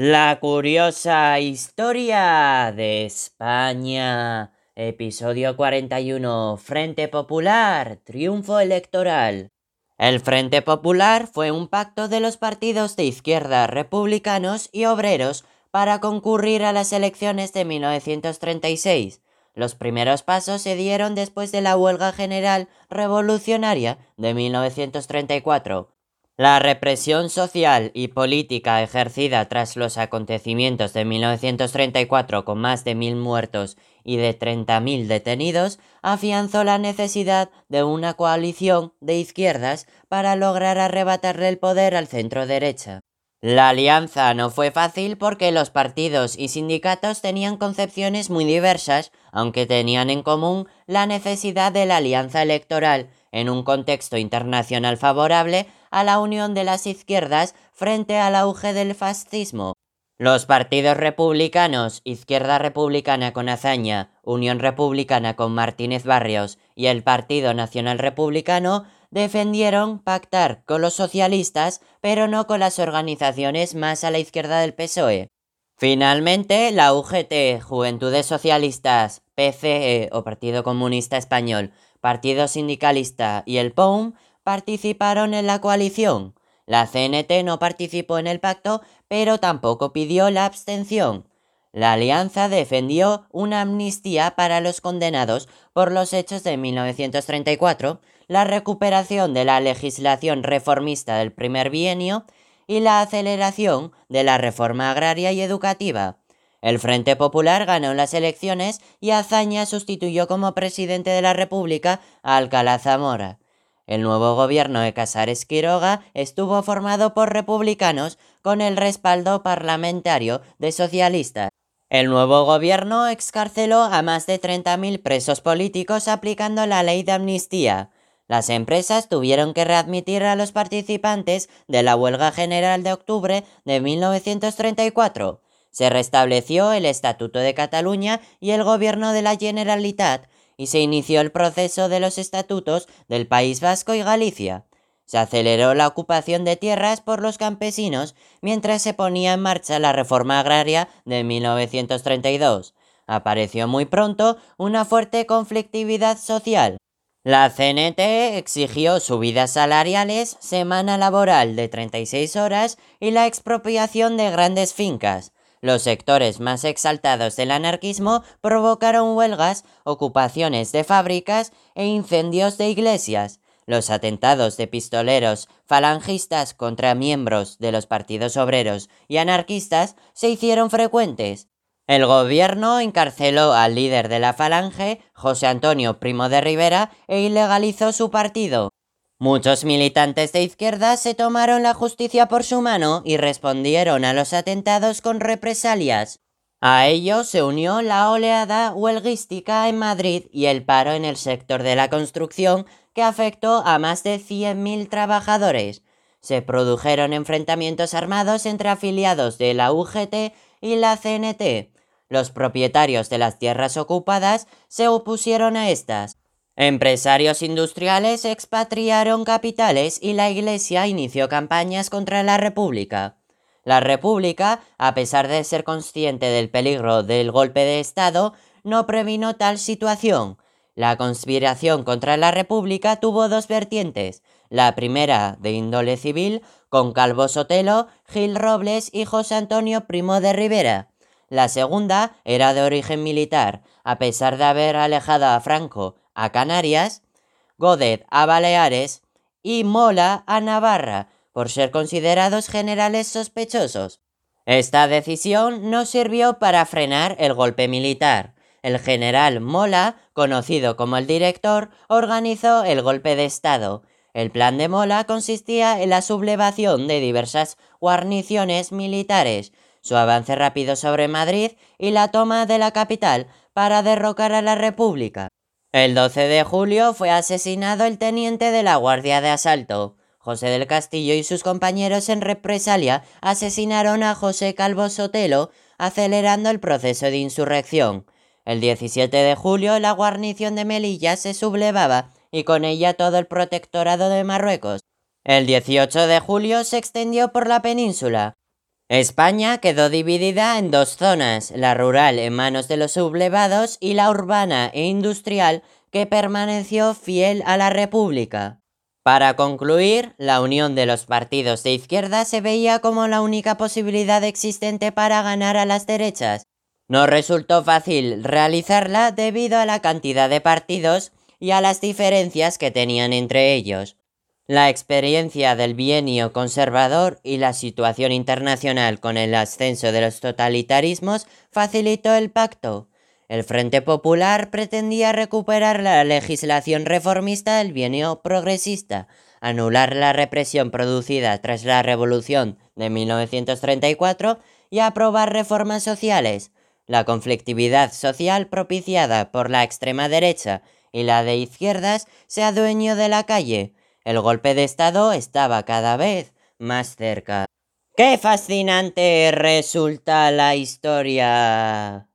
La curiosa historia de España. Episodio 41. Frente Popular. Triunfo electoral. El Frente Popular fue un pacto de los partidos de izquierda republicanos y obreros para concurrir a las elecciones de 1936. Los primeros pasos se dieron después de la huelga general revolucionaria de 1934. La represión social y política ejercida tras los acontecimientos de 1934 con más de mil muertos y de 30.000 detenidos afianzó la necesidad de una coalición de izquierdas para lograr arrebatarle el poder al centro derecha. La alianza no fue fácil porque los partidos y sindicatos tenían concepciones muy diversas, aunque tenían en común la necesidad de la alianza electoral en un contexto internacional favorable a la unión de las izquierdas frente al auge del fascismo. Los partidos republicanos, Izquierda Republicana con Azaña, Unión Republicana con Martínez Barrios y el Partido Nacional Republicano defendieron pactar con los socialistas, pero no con las organizaciones más a la izquierda del PSOE. Finalmente, la UGT, Juventudes Socialistas, PCE o Partido Comunista Español, Partido Sindicalista y el POUM participaron en la coalición. La CNT no participó en el pacto, pero tampoco pidió la abstención. La alianza defendió una amnistía para los condenados por los hechos de 1934, la recuperación de la legislación reformista del primer bienio y la aceleración de la reforma agraria y educativa. El Frente Popular ganó las elecciones y Azaña sustituyó como presidente de la República a Alcalá Zamora. El nuevo gobierno de Casares Quiroga estuvo formado por republicanos con el respaldo parlamentario de socialistas. El nuevo gobierno excarceló a más de 30.000 presos políticos aplicando la ley de amnistía. Las empresas tuvieron que readmitir a los participantes de la huelga general de octubre de 1934. Se restableció el Estatuto de Cataluña y el gobierno de la Generalitat y se inició el proceso de los estatutos del País Vasco y Galicia. Se aceleró la ocupación de tierras por los campesinos mientras se ponía en marcha la reforma agraria de 1932. Apareció muy pronto una fuerte conflictividad social. La CNT exigió subidas salariales, semana laboral de 36 horas y la expropiación de grandes fincas. Los sectores más exaltados del anarquismo provocaron huelgas, ocupaciones de fábricas e incendios de iglesias. Los atentados de pistoleros falangistas contra miembros de los partidos obreros y anarquistas se hicieron frecuentes. El gobierno encarceló al líder de la falange, José Antonio Primo de Rivera, e ilegalizó su partido. Muchos militantes de izquierda se tomaron la justicia por su mano y respondieron a los atentados con represalias. A ello se unió la oleada huelguística en Madrid y el paro en el sector de la construcción que afectó a más de 100.000 trabajadores. Se produjeron enfrentamientos armados entre afiliados de la UGT y la CNT. Los propietarios de las tierras ocupadas se opusieron a estas. Empresarios industriales expatriaron capitales y la Iglesia inició campañas contra la República. La República, a pesar de ser consciente del peligro del golpe de Estado, no previno tal situación. La conspiración contra la República tuvo dos vertientes. La primera, de índole civil, con Calvo Sotelo, Gil Robles y José Antonio Primo de Rivera. La segunda era de origen militar, a pesar de haber alejado a Franco a Canarias, Godet a Baleares y Mola a Navarra, por ser considerados generales sospechosos. Esta decisión no sirvió para frenar el golpe militar. El general Mola, conocido como el director, organizó el golpe de Estado. El plan de Mola consistía en la sublevación de diversas guarniciones militares, su avance rápido sobre Madrid y la toma de la capital para derrocar a la República. El 12 de julio fue asesinado el teniente de la Guardia de Asalto. José del Castillo y sus compañeros en represalia asesinaron a José Calvo Sotelo, acelerando el proceso de insurrección. El 17 de julio la guarnición de Melilla se sublevaba y con ella todo el protectorado de Marruecos. El 18 de julio se extendió por la península. España quedó dividida en dos zonas, la rural en manos de los sublevados y la urbana e industrial que permaneció fiel a la República. Para concluir, la unión de los partidos de izquierda se veía como la única posibilidad existente para ganar a las derechas. No resultó fácil realizarla debido a la cantidad de partidos y a las diferencias que tenían entre ellos. La experiencia del bienio conservador y la situación internacional con el ascenso de los totalitarismos facilitó el pacto. El Frente Popular pretendía recuperar la legislación reformista del bienio progresista, anular la represión producida tras la Revolución de 1934 y aprobar reformas sociales. La conflictividad social propiciada por la extrema derecha y la de izquierdas se adueñó de la calle, el golpe de Estado estaba cada vez más cerca. ¡Qué fascinante resulta la historia!